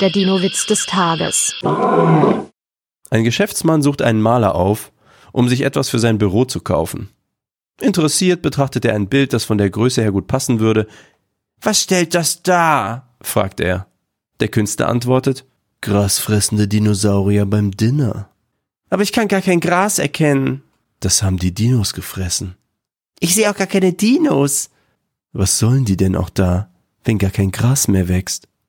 Der Dino-Witz des Tages. Ein Geschäftsmann sucht einen Maler auf, um sich etwas für sein Büro zu kaufen. Interessiert betrachtet er ein Bild, das von der Größe her gut passen würde. Was stellt das dar? fragt er. Der Künstler antwortet, grasfressende Dinosaurier beim Dinner. Aber ich kann gar kein Gras erkennen. Das haben die Dinos gefressen. Ich sehe auch gar keine Dinos. Was sollen die denn auch da, wenn gar kein Gras mehr wächst?